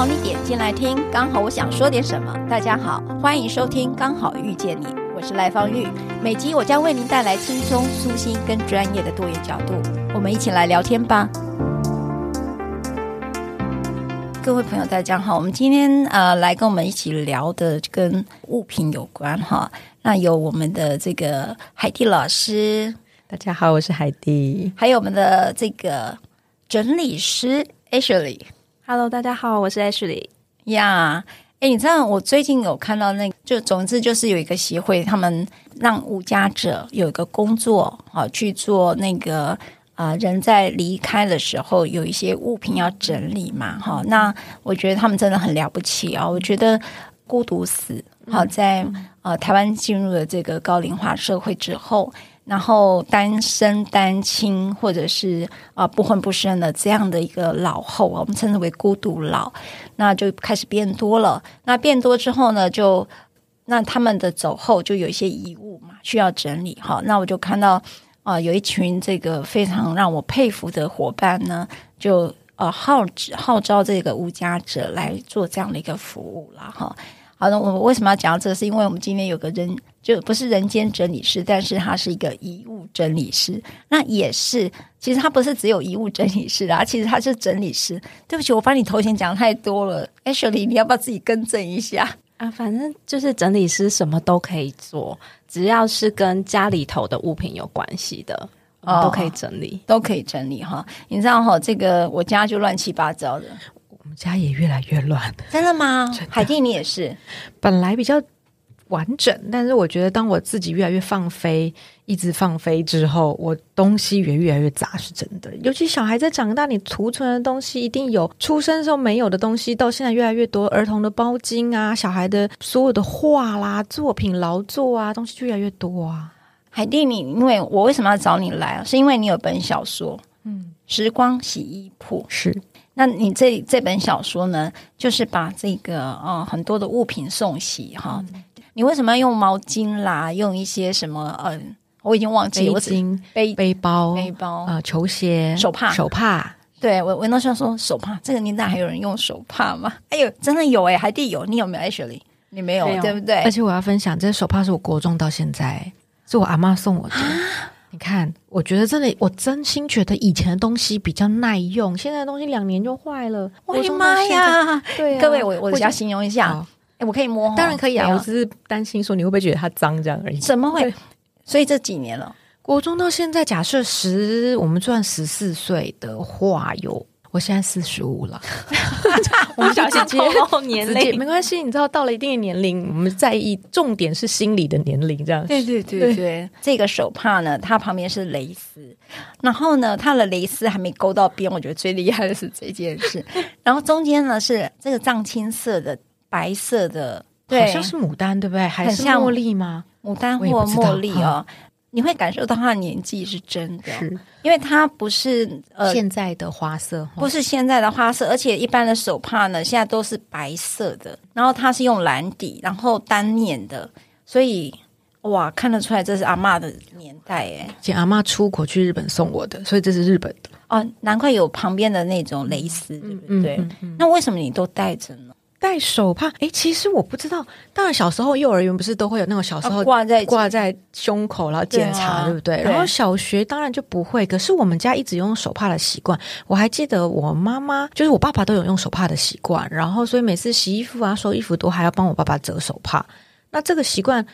好你点进来听，刚好我想说点什么。大家好，欢迎收听《刚好遇见你》，我是赖芳玉。每集我将为您带来轻松、舒心跟专业的多元角度，我们一起来聊天吧。各位朋友，大家好，我们今天呃来跟我们一起聊的跟物品有关哈。那有我们的这个海蒂老师，大家好，我是海蒂，还有我们的这个整理师 Ashley。Hello，大家好，我是 Ashley 呀。哎，你知道我最近有看到那个，就总之就是有一个协会，他们让无家者有一个工作，好去做那个啊、呃，人在离开的时候有一些物品要整理嘛，哈。那我觉得他们真的很了不起啊！我觉得孤独死，好在呃台湾进入了这个高龄化社会之后。然后单身单亲或者是啊、不婚不生的这样的一个老后，我们称之为孤独老，那就开始变多了。那变多之后呢，就那他们的走后就有一些遗物嘛，需要整理哈。那我就看到啊、有一群这个非常让我佩服的伙伴呢，就呃号召号召这个无家者来做这样的一个服务了哈。好的，我为什么要讲到这个？是因为我们今天有个人，就不是人间整理师，但是他是一个遗物整理师。那也是，其实他不是只有遗物整理师啊，其实他是整理师。对不起，我把你头衔讲太多了，Ashley，你要不要自己更正一下啊？反正就是整理师什么都可以做，只要是跟家里头的物品有关系的，哦，都可以整理，都可以整理哈。你知道哈，这个我家就乱七八糟的。我们家也越来越乱，真的吗？海蒂，你也是。本来比较完整，但是我觉得当我自己越来越放飞，一直放飞之后，我东西也越来越杂，是真的。尤其小孩在长大，你储存的东西一定有出生时候没有的东西，到现在越来越多，儿童的包巾啊，小孩的所有的画啦、作品劳作啊，东西就越来越多啊。海蒂，你因为我为什么要找你来啊？是因为你有本小说，嗯，《时光洗衣铺》是。那你这这本小说呢，就是把这个呃很多的物品送洗哈。嗯、你为什么要用毛巾啦？用一些什么呃，我已经忘记了。背巾、背背包、背包啊、呃，球鞋、手帕、手帕。对我，我那时候说手帕，这个年代还有人用手帕吗？哎呦，真的有哎，海蒂有，你有没有？Ashley，你没有，没有对不对？而且我要分享，这个手帕是我国中到现在是我阿嬷送我的。你看，我觉得真的，我真心觉得以前的东西比较耐用，现在的东西两年就坏了。我的妈呀！对啊，各位，我我只要形容一下，哎，我可以摸，当然可以啊。我只是担心说你会不会觉得它脏这样而已。怎么会？所以这几年了，国中到现在，假设十，我们算十四岁的话有。我现在四十五了，我们小姐姐年龄没关系，你知道到了一定的年龄，我们在意重点是心理的年龄，这样。对对对对，对 这个手帕呢，它旁边是蕾丝，然后呢，它的蕾丝还没勾到边，我觉得最厉害的是这件事。然后中间呢是这个藏青色的白色的，对，好像是牡丹，对不对？还是茉莉吗？牡丹或茉莉哦。你会感受到他的年纪是真的，是。因为他不是呃现在的花色，不是现在的花色，而且一般的手帕呢，现在都是白色的，然后它是用蓝底，然后单面的，所以哇，看得出来这是阿嬷的年代哎，姐阿嬷出国去日本送我的，所以这是日本的。哦，难怪有旁边的那种蕾丝，对不对？嗯嗯嗯、那为什么你都带着呢？戴手帕，哎，其实我不知道。当然，小时候幼儿园不是都会有那种小时候挂在挂在胸口，然后检查，对，啊、对不对？对，然后小学当然就不会。可是我们家一直用手帕的习惯，我还记得我妈妈就是我爸爸都有用手帕的习惯，然后所以每次洗衣服啊、收衣服都还要帮我爸爸折手帕。那这个习惯，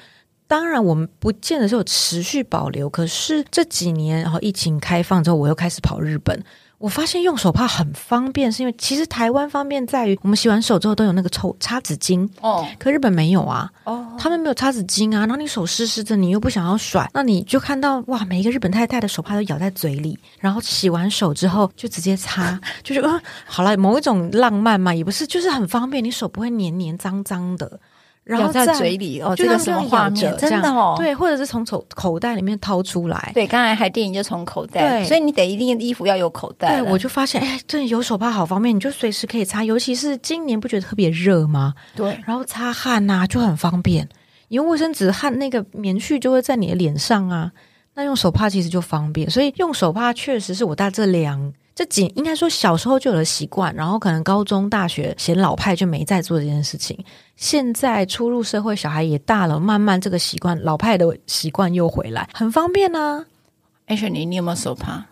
当然我们不见得是有持续保留。可是这几年，然后疫情开放之后，我又开始跑日本。我发现用手帕很方便，是因为其实台湾方便在于我们洗完手之后都有那个抽擦纸巾。哦，可日本没有啊，哦，他们没有擦纸巾啊，然后你手湿湿的，你又不想要甩，那你就看到哇，每一个日本太太的手帕都咬在嘴里，然后洗完手之后就直接擦，就是啊，好了，某一种浪漫嘛，也不是，就是很方便，你手不会黏黏脏脏的。然后在嘴里哦，这个什么画面？真的哦，对，或者是从口口袋里面掏出来。对，刚才还电影就从口袋，对，所以你得一定衣服要有口袋。对，我就发现，哎，这有手帕好方便，你就随时可以擦。尤其是今年不觉得特别热吗？对，然后擦汗呐就很方便，因为卫生纸汗那个棉絮就会在你的脸上啊，那用手帕其实就方便。所以用手帕确实是我在这两这几应该说小时候就有了习惯，然后可能高中、大学嫌老派就没再做这件事情。现在初入社会，小孩也大了，慢慢这个习惯老派的习惯又回来，很方便呢、啊。Ashley，你有没有手帕？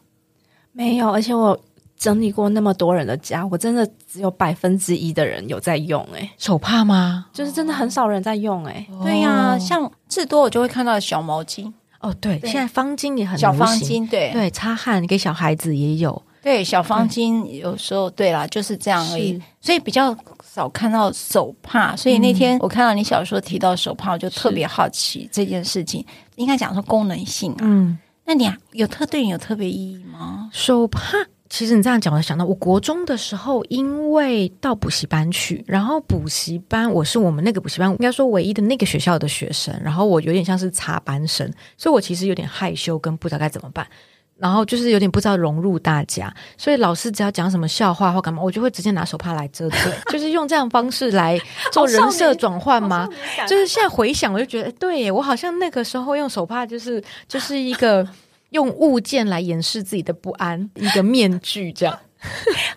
没有，而且我。整理过那么多人的家，我真的只有百分之一的人有在用诶、欸，手帕吗？就是真的很少人在用诶、欸。哦、对呀、啊，像至多我就会看到小毛巾哦，对，对现在方巾也很小方巾，对对，擦汗给小孩子也有，对，小方巾有时候对啦，就是这样而已，所以比较少看到手帕。所以那天我看到你小说提到手帕，我就特别好奇这件事情，应该讲说功能性啊，嗯，那你有特对你有特别意义吗？手帕。其实你这样讲，我想到，我国中的时候，因为到补习班去，然后补习班我是我们那个补习班应该说唯一的那个学校的学生，然后我有点像是插班生，所以我其实有点害羞，跟不知道该怎么办，然后就是有点不知道融入大家，所以老师只要讲什么笑话或干嘛，我就会直接拿手帕来遮嘴，就是用这样方式来做人设转换吗？就是现在回想，我就觉得，对耶，我好像那个时候用手帕，就是就是一个。用物件来掩饰自己的不安，一个面具这样。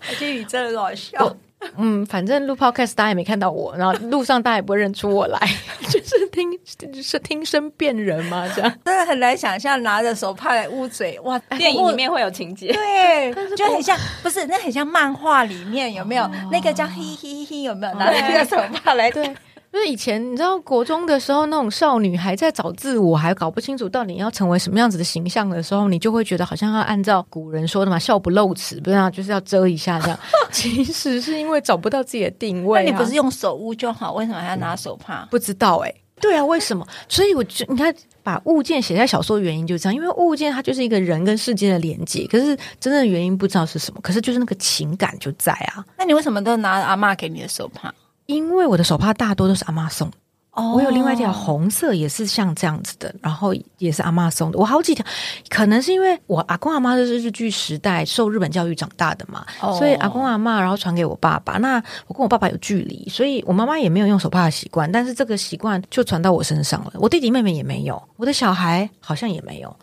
我觉得你真的很好笑。嗯，反正录 podcast 大家也没看到我，然后路上大家也不会认出我来，就是听就是听声辨人嘛，这样。真的很难想象拿着手帕来捂嘴，哇！电影里面会有情节，对，就很像，不是那很像漫画里面有没有、哦、那个叫嘿嘿嘿有没有拿着这个手帕来对。就是以前你知道国中的时候，那种少女还在找自我，还搞不清楚到底要成为什么样子的形象的时候，你就会觉得好像要按照古人说的嘛，“笑不露齿”，不是啊，就是要遮一下这样。其实是因为找不到自己的定位、啊。那你不是用手捂就好，为什么还要拿手帕？不知道哎、欸。对啊，为什么？所以我就你看，把物件写在小说的原因就是这样，因为物件它就是一个人跟世界的连接。可是真正的原因不知道是什么，可是就是那个情感就在啊。那你为什么都拿阿妈给你的手帕？因为我的手帕大多都是阿妈送。Oh. 我有另外一条红色，也是像这样子的，然后也是阿妈送的。我好几条，可能是因为我阿公阿妈都是日剧时代受日本教育长大的嘛，oh. 所以阿公阿妈然后传给我爸爸。那我跟我爸爸有距离，所以我妈妈也没有用手帕的习惯，但是这个习惯就传到我身上了。我弟弟妹妹也没有，我的小孩好像也没有，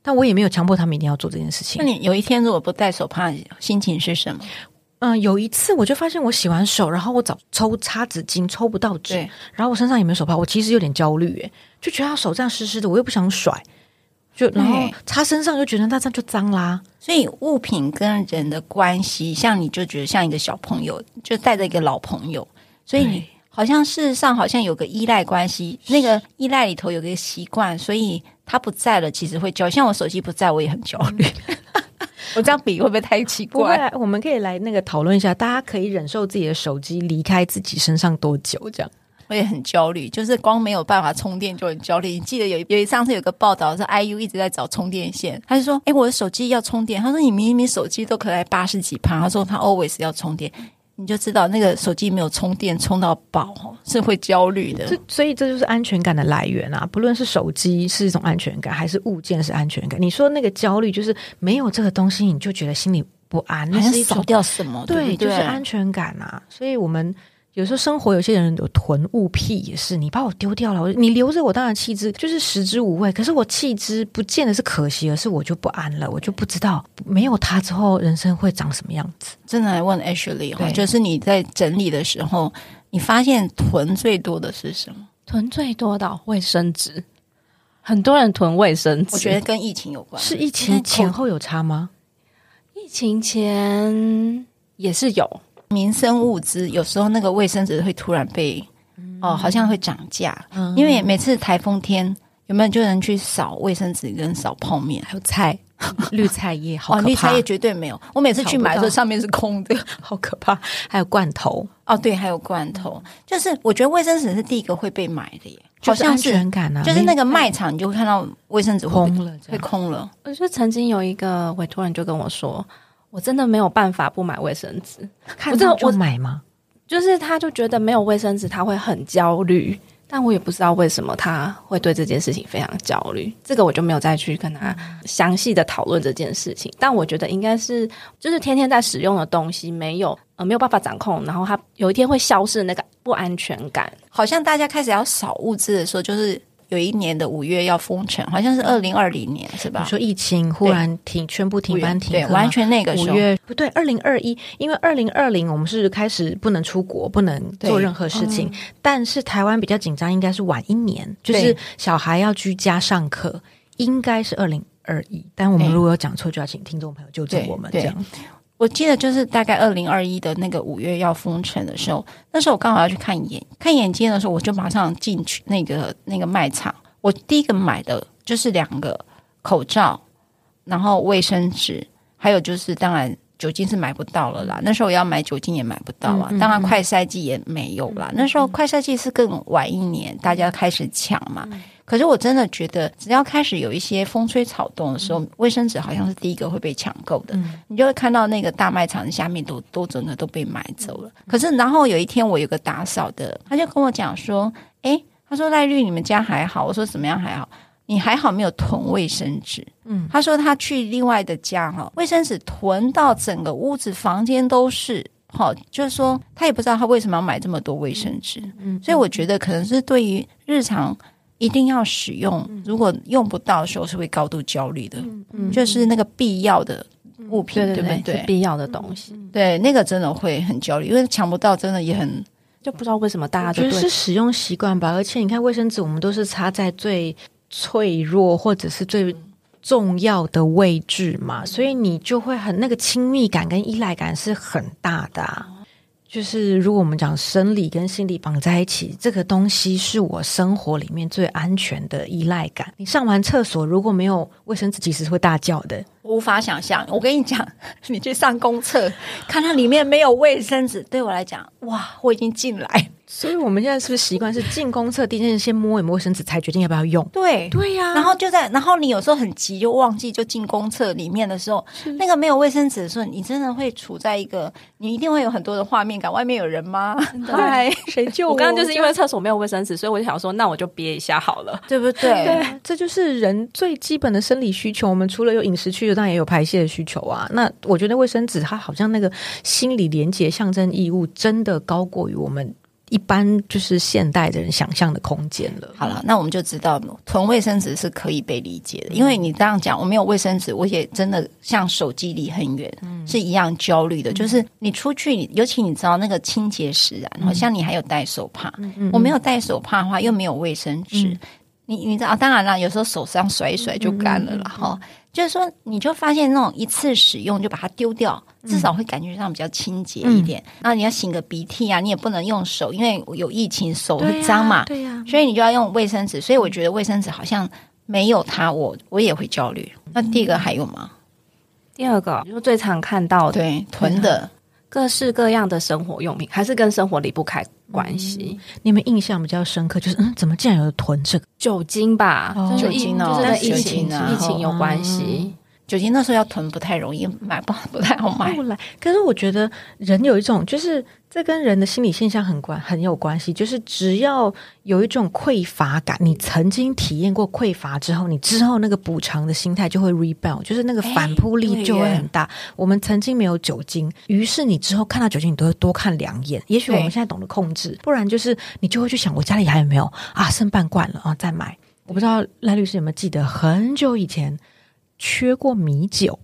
但我也没有强迫他们一定要做这件事情。那你有一天如果不戴手帕，心情是什么？嗯，有一次我就发现我洗完手，然后我找抽擦纸巾抽不到纸，然后我身上也没有手帕，我其实有点焦虑，诶，就觉得他手这样湿湿的，我又不想甩，就然后擦身上又觉得那这样就脏啦。所以物品跟人的关系，像你就觉得像一个小朋友，就带着一个老朋友，所以你好像事实上好像有个依赖关系，那个依赖里头有个习惯，所以他不在了，其实会焦。像我手机不在，我也很焦虑。我这样比会不会太奇怪？我们可以来那个讨论一下，大家可以忍受自己的手机离开自己身上多久？这样我也很焦虑，就是光没有办法充电就很焦虑。你记得有有一上次有个报道是 IU 一直在找充电线，他就说：“哎，我的手机要充电。”他说：“你明明手机都可以八十几趴。”他说：“他 always 要充电。”你就知道那个手机没有充电充到饱是会焦虑的，所以这就是安全感的来源啊！不论是手机是一种安全感，还是物件是安全感。你说那个焦虑就是没有这个东西，你就觉得心里不安，那是少掉什么？对，对，对，就是安全感啊！所以我们。有时候生活有些人有囤物癖，也是你把我丢掉了，你留着我当然弃之，就是食之无味。可是我弃之不见得是可惜，而是我就不安了，我就不知道没有它之后人生会长什么样子。真的来问 Ashley 哈，就是你在整理的时候，你发现囤最多的是什么？囤最多的卫生纸，很多人囤卫生纸，我觉得跟疫情有关。是疫情前后有差吗？疫情前也是有。民生物资有时候那个卫生纸会突然被、嗯、哦，好像会涨价，嗯、因为每次台风天有没有就能去扫卫生纸跟扫泡面，还有菜 绿菜叶，好可怕，绿菜叶绝对没有。我每次去买的时候上面是空的，好可怕。还有罐头哦，对，还有罐头，就是我觉得卫生纸是第一个会被买的耶，好像是安全感啊。就是那个卖场，你就会看到卫生纸空了，会空了。我就曾经有一个委托人就跟我说。我真的没有办法不买卫生纸，看到就买吗？就是他就觉得没有卫生纸他会很焦虑，但我也不知道为什么他会对这件事情非常焦虑。这个我就没有再去跟他详细的讨论这件事情。但我觉得应该是就是天天在使用的东西没有呃没有办法掌控，然后他有一天会消失的那个不安全感。好像大家开始要少物资的时候，就是有一年的五月要封城，好像是二零二零年是吧？你说疫情忽然停，全部停班停课，对，完全那个时候五月不对，二零二一，因为二零二零我们是开始不能出国，不能做任何事情，嗯、但是台湾比较紧张，应该是晚一年，就是小孩要居家上课，应该是二零二一。但我们如果有讲错，就要请听众朋友纠正我们这样。我记得就是大概二零二一的那个五月要封城的时候，那时候我刚好要去看眼看眼睛的时候，我就马上进去那个那个卖场。我第一个买的就是两个口罩，然后卫生纸，还有就是当然酒精是买不到了啦。那时候要买酒精也买不到啊，当然快赛季也没有啦。那时候快赛季是更晚一年，大家开始抢嘛。可是我真的觉得，只要开始有一些风吹草动的时候，嗯、卫生纸好像是第一个会被抢购的。嗯、你就会看到那个大卖场下面都都真的都被买走了。嗯、可是，然后有一天我有个打扫的，他就跟我讲说：“诶，他说赖绿，你们家还好？”我说：“怎么样还好？你还好没有囤卫生纸？”嗯，他说他去另外的家哈，卫生纸囤到整个屋子房间都是。好，就是说他也不知道他为什么要买这么多卫生纸。嗯，嗯，所以我觉得可能是对于日常。一定要使用，如果用不到的时候是会高度焦虑的。嗯嗯，就是那个必要的物品，对不对？必要的东西，对，那个真的会很焦虑，因为抢不到，真的也很就不知道为什么大家就觉得是使用习惯吧。而且你看卫生纸，我们都是插在最脆弱或者是最重要的位置嘛，所以你就会很那个亲密感跟依赖感是很大的啊。就是如果我们讲生理跟心理绑在一起，这个东西是我生活里面最安全的依赖感。你上完厕所如果没有卫生纸，其实会大叫的。无法想象，我跟你讲，你去上公厕，看它里面没有卫生纸，对我来讲，哇，我已经进来。所以我们现在是不是习惯是进公厕第一件事先摸一摸卫生纸，才决定要不要用？对对呀、啊。然后就在，然后你有时候很急就忘记，就进公厕里面的时候，那个没有卫生纸的时候，你真的会处在一个，你一定会有很多的画面感。外面有人吗？嗨，谁救我？我刚刚就是因为厕所没有卫生纸，所以我就想说，那我就憋一下好了，对不对？对，这就是人最基本的生理需求。我们除了有饮食需求，当然也有排泄的需求啊。那我觉得卫生纸它好像那个心理连接、象征义务，真的高过于我们。一般就是现代的人想象的空间了。好了，那我们就知道囤卫生纸是可以被理解的，因为你这样讲，我没有卫生纸，我也真的像手机离很远，嗯、是一样焦虑的。就是你出去，尤其你知道那个清洁使然，好像你还有带手帕，嗯、我没有带手帕的话，又没有卫生纸，嗯、你你知道，当然了，有时候手上甩一甩就干了啦哈。嗯嗯就是说，你就发现那种一次使用就把它丢掉，至少会感觉上比较清洁一点。然后、嗯、你要擤个鼻涕啊，你也不能用手，因为有疫情手会脏嘛。对呀、啊，啊、所以你就要用卫生纸。所以我觉得卫生纸好像没有它，我我也会焦虑。那第一个还有吗？第二个就是最常看到的，对，囤的各式各样的生活用品，还是跟生活离不开关系。嗯、你们印象比较深刻，就是嗯，怎么竟然有囤这个酒精吧？哦、酒精呢、哦？就是跟疫情疫情有关系。嗯酒精那时候要囤不太容易，买不不太好买。后来，可是我觉得人有一种，就是这跟人的心理现象很关很有关系。就是只要有一种匮乏感，你曾经体验过匮乏之后，你之后那个补偿的心态就会 rebound，就是那个反扑力就会很大。我们曾经没有酒精，于是你之后看到酒精，你都会多看两眼。也许我们现在懂得控制，不然就是你就会去想，我家里还有没有啊？剩半罐了啊，再买。我不知道赖律师有没有记得很久以前。缺过米酒，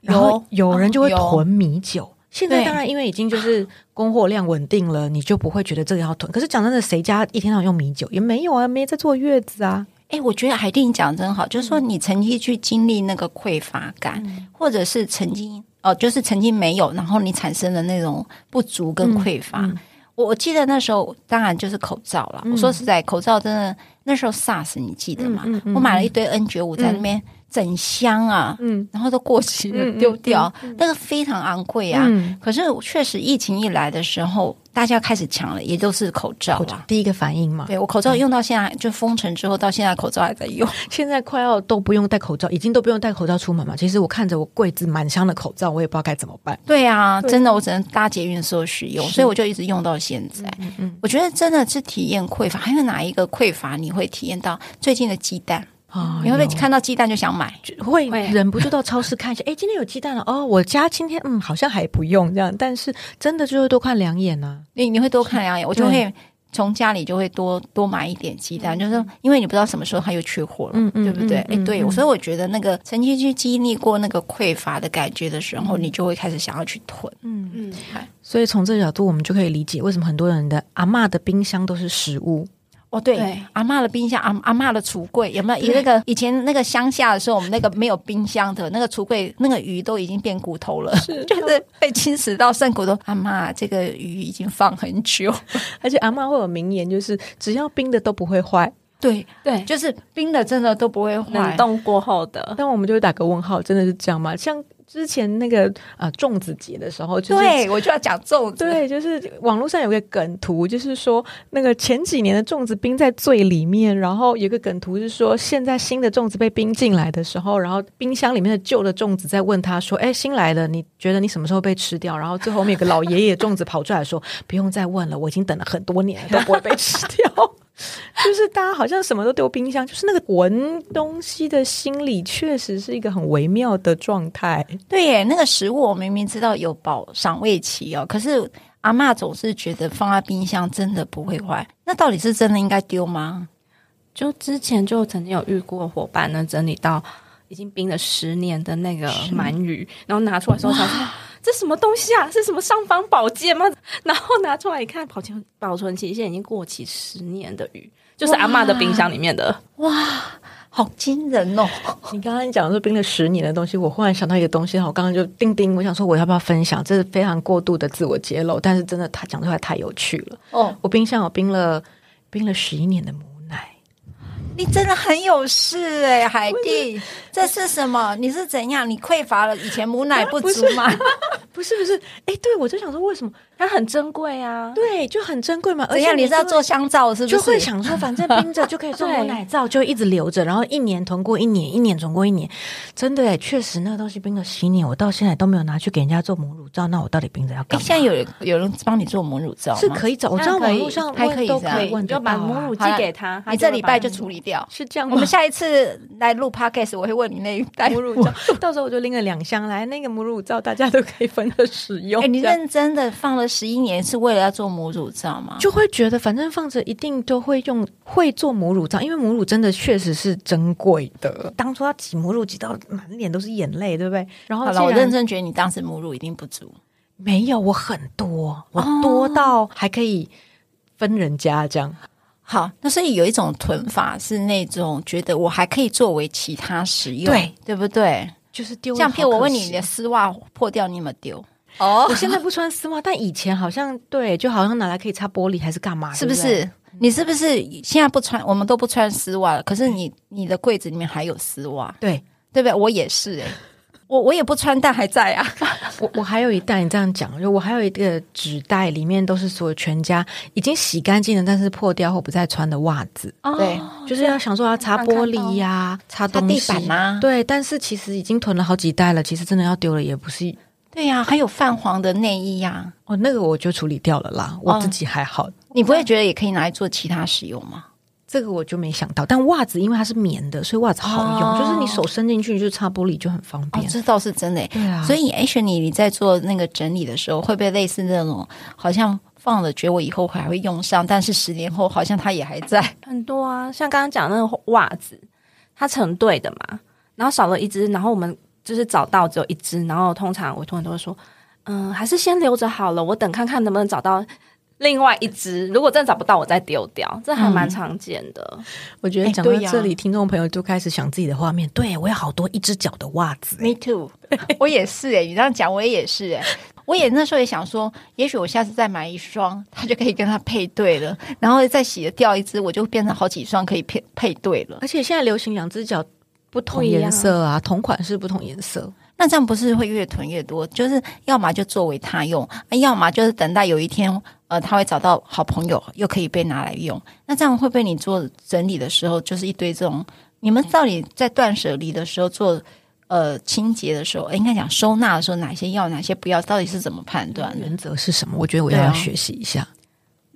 然后有人就会囤米酒。哦、现在当然因为已经就是供货量稳定了，你就不会觉得这个要囤。可是讲真的，谁家一天到晚用米酒也没有啊？没在坐月子啊？哎，我觉得海蒂你讲的真好，就是说你曾经去经历那个匮乏感，嗯、或者是曾经哦、呃，就是曾经没有，然后你产生的那种不足跟匮乏。我、嗯嗯、我记得那时候当然就是口罩了。嗯、我说实在，口罩真的那时候 SARS 你记得吗？我买了一堆 N 九五在那边。嗯整箱啊，嗯，然后都过期了，丢掉，那个非常昂贵啊。可是确实，疫情一来的时候，大家开始抢了，也都是口罩啊。第一个反应嘛，对，我口罩用到现在，就封城之后到现在，口罩还在用。现在快要都不用戴口罩，已经都不用戴口罩出门嘛。其实我看着我柜子满箱的口罩，我也不知道该怎么办。对啊，真的，我只能搭捷运的时候使用，所以我就一直用到现在。嗯，我觉得真的是体验匮乏。还有哪一个匮乏你会体验到？最近的鸡蛋。哦，你会不会看到鸡蛋就想买？会忍不住到超市看一下。哎，今天有鸡蛋了哦！我家今天嗯，好像还不用这样，但是真的就会多看两眼呢、啊。你你会多看两眼，我就会从家里就会多多买一点鸡蛋，嗯、就是因为你不知道什么时候它又缺货了，嗯嗯，对不对？哎、嗯，对，所以我觉得那个曾经去经历过那个匮乏的感觉的时候，嗯、你就会开始想要去囤，嗯嗯。所以从这个角度，我们就可以理解为什么很多人的阿嬷的冰箱都是食物。哦，对，对阿嬷的冰箱，阿阿嬷的橱柜有没有？以那个以前那个乡下的时候，我们那个没有冰箱的那个橱柜，那个鱼都已经变骨头了，是 就是被侵蚀到剩骨头。阿嬷，这个鱼已经放很久，而且阿嬷会有名言，就是只要冰的都不会坏。对对，就是冰的真的都不会坏，冷冻过后的。但我们就会打个问号，真的是这样吗？像。之前那个啊，粽子节的时候，就是，对我就要讲粽子。对，就是网络上有个梗图，就是说那个前几年的粽子冰在最里面，然后有个梗图是说，现在新的粽子被冰进来的时候，然后冰箱里面的旧的粽子在问他说：“哎，新来的，你觉得你什么时候被吃掉？”然后最后面有个老爷爷粽子跑出来说：“不用再问了，我已经等了很多年了，都不会被吃掉。” 就是大家好像什么都丢冰箱，就是那个闻东西的心理，确实是一个很微妙的状态。对耶，那个食物我明明知道有保赏味期哦，可是阿嬷总是觉得放在冰箱真的不会坏。那到底是真的应该丢吗？就之前就曾经有遇过伙伴呢，整理到已经冰了十年的那个鳗鱼，然后拿出来说：“想说。” 这什么东西啊？是什么尚方宝剑吗？然后拿出来一看，保存保存期限已经过期十年的鱼，就是阿妈的冰箱里面的。哇，好惊人哦！你刚刚讲说冰了十年的东西，我忽然想到一个东西，我刚刚就叮叮，我想说我要不要分享？这是非常过度的自我揭露，但是真的他讲出来太有趣了。哦，我冰箱我冰了冰了十一年的。你真的很有事哎、欸，海蒂，这是什么？你是怎样？你匮乏了？以前母奶不足 吗？不是不是，哎，对我就想说，为什么它很珍贵啊？对，就很珍贵嘛。而且你是要做香皂，是不是？就会想说，反正冰着就可以做母奶皂，就一直留着，然后一年囤过一年，一年囤过一年。真的哎，确实那个东西冰了十年，我到现在都没有拿去给人家做母乳皂。那我到底冰着要干嘛？现在有人有人帮你做母乳皂是可以找，我知道网络上还可以，可以就把母乳寄给他，你这礼拜就处理掉，是这样。我们下一次来录 podcast，我会问你那一袋母乳皂，到时候我就拎了两箱来，那个母乳皂大家都可以分着使用。哎，你认真的放了十一年，是为了要做母乳皂吗？就会觉得反正放着一定都会用，会做母乳皂，因为母乳真的确实是珍贵的。当初要挤母乳挤到满脸都是眼泪，对不对？然后好了，我认真觉得你当时母乳一定不足。没有，我很多，我多到还可以分人家这样。哦、好，那所以有一种囤法是那种觉得我还可以作为其他使用，对对不对？就是丢。像譬如我问你，你的丝袜破掉，你有没有丢？哦，我现在不穿丝袜，但以前好像对，就好像拿来可以擦玻璃还是干嘛？是不是？你是不是现在不穿？我们都不穿丝袜了。可是你你的柜子里面还有丝袜，对对不对？我也是哎、欸，我我也不穿，但还在啊。我我还有一袋，你这样讲，就我还有一个纸袋，里面都是所有全家已经洗干净了，但是破掉或不再穿的袜子。哦、对，就是要想说要擦玻璃呀、啊，擦东西擦地板啊。对，但是其实已经囤了好几袋了，其实真的要丢了也不是。对呀、啊，还有泛黄的内衣呀、啊，哦，那个我就处理掉了啦。我自己还好，你不会觉得也可以拿来做其他使用吗？这个我就没想到。但袜子因为它是棉的，所以袜子好用，哦、就是你手伸进去就擦玻璃就很方便。哦、这倒是真的。对啊，所以 Ashley 你在做那个整理的时候，会不会类似那种好像放了，觉得我以后还会用上，但是十年后好像它也还在？很多啊，像刚刚讲那个袜子，它成对的嘛，然后少了一只，然后我们。就是找到只有一只，然后通常我通常都会说，嗯，还是先留着好了，我等看看能不能找到另外一只。如果真的找不到，我再丢掉，这还蛮常见的。嗯、我觉得讲到这里，欸、听众朋友就开始想自己的画面。对，我有好多一只脚的袜子。Me too，我也是哎、欸，你这样讲我也是哎、欸，我也那时候也想说，也许我下次再买一双，它就可以跟它配对了。然后再洗了掉一只，我就变成好几双可以配配对了。而且现在流行两只脚。不同颜色啊，同款式不同颜色，那这样不是会越囤越多？就是要么就作为他用，要么就是等待有一天，呃，他会找到好朋友，又可以被拿来用。那这样会被你做整理的时候，就是一堆这种。你们到底在断舍离的时候做呃清洁的时候，应该讲收纳的时候，哪些要，哪些不要？到底是怎么判断？原则是什么？我觉得我要学习一下。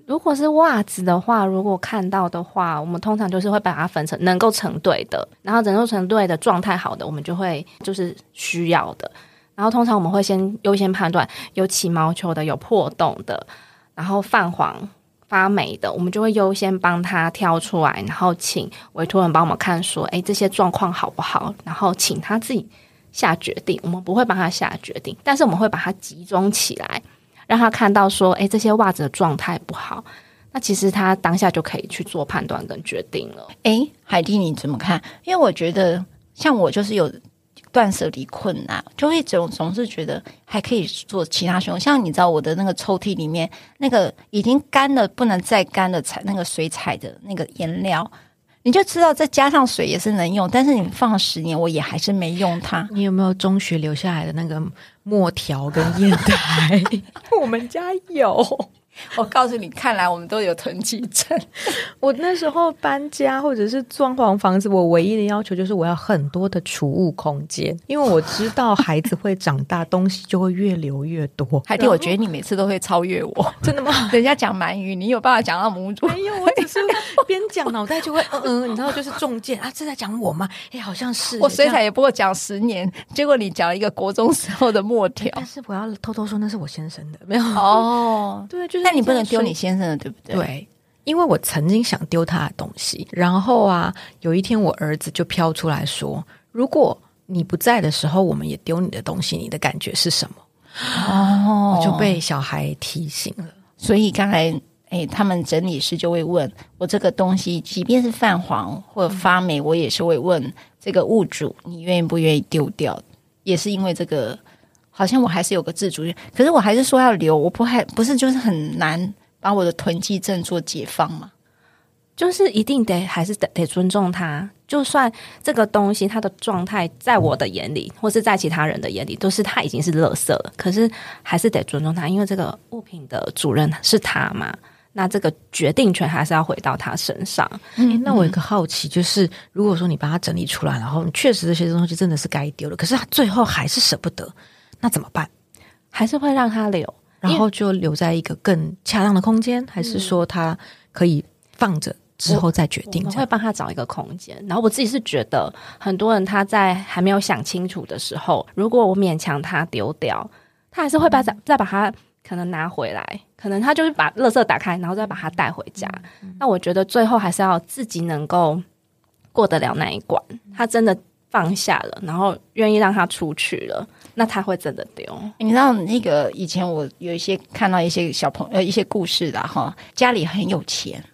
如果是袜子的话，如果看到的话，我们通常就是会把它分成能够成对的，然后能够成对的状态好的，我们就会就是需要的。然后通常我们会先优先判断有起毛球的、有破洞的，然后泛黄发霉的，我们就会优先帮他挑出来，然后请委托人帮我们看，说，哎，这些状况好不好？然后请他自己下决定。我们不会帮他下决定，但是我们会把它集中起来，让他看到说，哎，这些袜子的状态不好。那其实他当下就可以去做判断跟决定了。哎，海蒂你怎么看？因为我觉得，像我就是有。断舍离困难，就会总总是觉得还可以做其他选用。像你知道我的那个抽屉里面，那个已经干了不能再干的彩那个水彩的那个颜料，你就知道再加上水也是能用。但是你放了十年，我也还是没用它。你有没有中学留下来的那个墨条跟砚台？我们家有。我告诉你，看来我们都有囤积症。我那时候搬家或者是装潢房子，我唯一的要求就是我要很多的储物空间，因为我知道孩子会长大，东西就会越留越多。海蒂，我觉得你每次都会超越我，真的吗？人家讲鳗鱼，你有办法讲到母猪？没有，我只是边讲脑袋就会嗯嗯，你知道就是中箭啊，这在讲我吗？哎，好像是。我水彩也不过讲十年，结果你讲了一个国中时候的墨条。但是我要偷偷说，那是我先生的，没有哦。对，就是。但你不能丢你先生的，对不对？对，因为我曾经想丢他的东西，然后啊，有一天我儿子就飘出来说：“如果你不在的时候，我们也丢你的东西，你的感觉是什么？”哦，我就被小孩提醒了。所以刚才，哎，他们整理师就会问我这个东西，即便是泛黄或者发霉，我也是会问这个物主，你愿意不愿意丢掉？也是因为这个。好像我还是有个自主权，可是我还是说要留，我不还不是就是很难把我的囤积症做解放吗？就是一定得还是得得尊重他，就算这个东西它的状态在我的眼里，或是在其他人的眼里，都是他已经是垃圾了，可是还是得尊重他，因为这个物品的主人是他嘛，那这个决定权还是要回到他身上。嗯，那我有个好奇，就是如果说你把它整理出来，然后你确实这些东西真的是该丢了，可是他最后还是舍不得。那怎么办？还是会让他留，然后就留在一个更恰当的空间，还是说他可以放着之后再决定？我，会帮他找一个空间。然后我自己是觉得，很多人他在还没有想清楚的时候，如果我勉强他丢掉，他还是会把再再把它可能拿回来，可能他就是把垃圾打开，然后再把它带回家。那我觉得最后还是要自己能够过得了那一关。他真的。放下了，然后愿意让他出去了，那他会真的丢。你知道那个以前我有一些看到一些小朋友呃一些故事的哈，家里很有钱，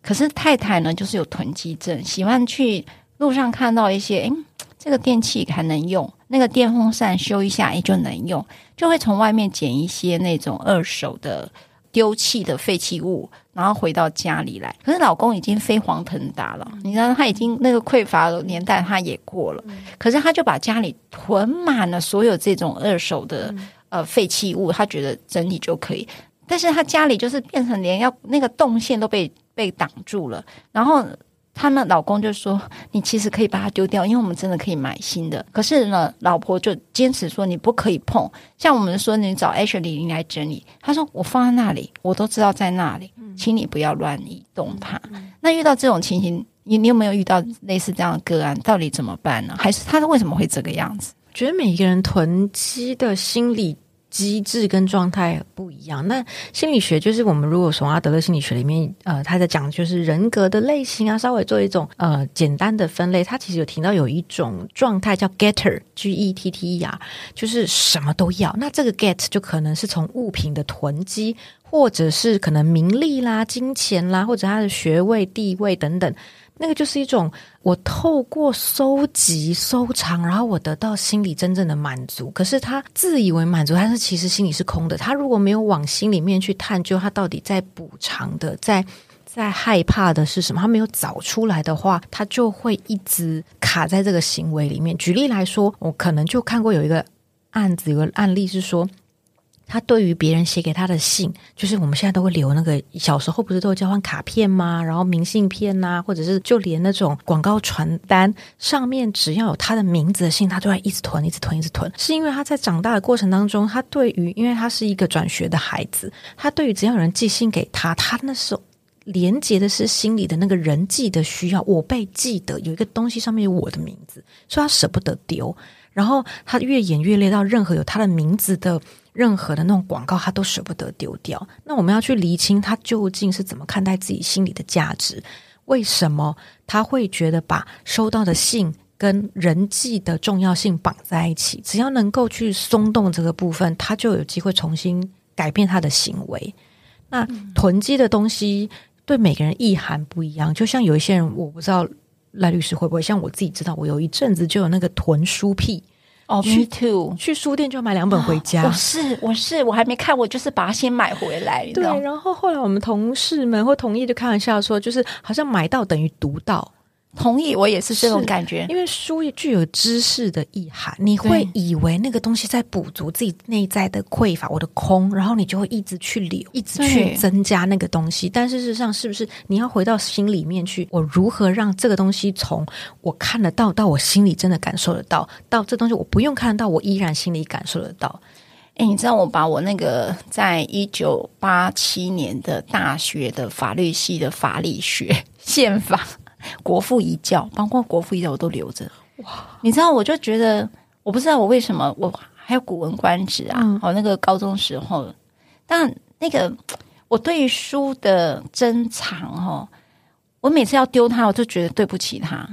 可是太太呢就是有囤积症，喜欢去路上看到一些，诶，这个电器还能用，那个电风扇修一下，诶，就能用，就会从外面捡一些那种二手的。丢弃的废弃物，然后回到家里来。可是老公已经飞黄腾达了，你知道他已经那个匮乏的年代他也过了。可是他就把家里囤满了所有这种二手的呃废弃物，他觉得整理就可以。但是他家里就是变成连要那个动线都被被挡住了，然后。他们老公就说：“你其实可以把它丢掉，因为我们真的可以买新的。可是呢，老婆就坚持说你不可以碰。像我们说，你找 Ashley 来整理，他说我放在那里，我都知道在那里，请你不要乱移动它。那遇到这种情形，你你有没有遇到类似这样的个案？到底怎么办呢？还是他为什么会这个样子？觉得每一个人囤积的心理。”机制跟状态不一样。那心理学就是我们如果从阿德勒心理学里面，呃，他在讲就是人格的类型啊，稍微做一种呃简单的分类。他其实有提到有一种状态叫 getter，G E T T E R，就是什么都要。那这个 get 就可能是从物品的囤积，或者是可能名利啦、金钱啦，或者他的学位、地位等等。那个就是一种我透过收集、收藏，然后我得到心里真正的满足。可是他自以为满足，但是其实心里是空的。他如果没有往心里面去探究，他到底在补偿的，在在害怕的是什么？他没有找出来的话，他就会一直卡在这个行为里面。举例来说，我可能就看过有一个案子，有个案例是说。他对于别人写给他的信，就是我们现在都会留那个小时候不是都会交换卡片吗？然后明信片呐、或者是就连那种广告传单上面只要有他的名字的信，他都要一直囤、一直囤、一直囤。是因为他在长大的过程当中，他对于因为他是一个转学的孩子，他对于只要有人寄信给他，他那时候连接的是心里的那个人际的需要，我被记得有一个东西上面有我的名字，所以他舍不得丢。然后他越演越烈，到任何有他的名字的。任何的那种广告，他都舍不得丢掉。那我们要去厘清他究竟是怎么看待自己心里的价值？为什么他会觉得把收到的信跟人际的重要性绑在一起？只要能够去松动这个部分，他就有机会重新改变他的行为。那囤积的东西对每个人意涵不一样，就像有一些人，我不知道赖律师会不会，像我自己知道，我有一阵子就有那个囤书癖。哦，me too，去书店就买两本回家。我是我是我还没看，我就是把它先买回来。对，然后后来我们同事们或同意就开玩笑说，就是好像买到等于读到。同意，我也是这种感觉。因为书也具有知识的意涵，你会以为那个东西在补足自己内在的匮乏，我的空，然后你就会一直去留，一直去增加那个东西。但事实上，是不是你要回到心里面去？我如何让这个东西从我看得到到我心里真的感受得到，到这东西我不用看得到，我依然心里感受得到？哎，你知道我把我那个在一九八七年的大学的法律系的法理学 宪法。国父遗教，包括国父遗教我都留着。哇，你知道，我就觉得，我不知道我为什么，我还有古文观止啊，哦、嗯，那个高中时候，但那个我对于书的珍藏，哦，我每次要丢它，我就觉得对不起它。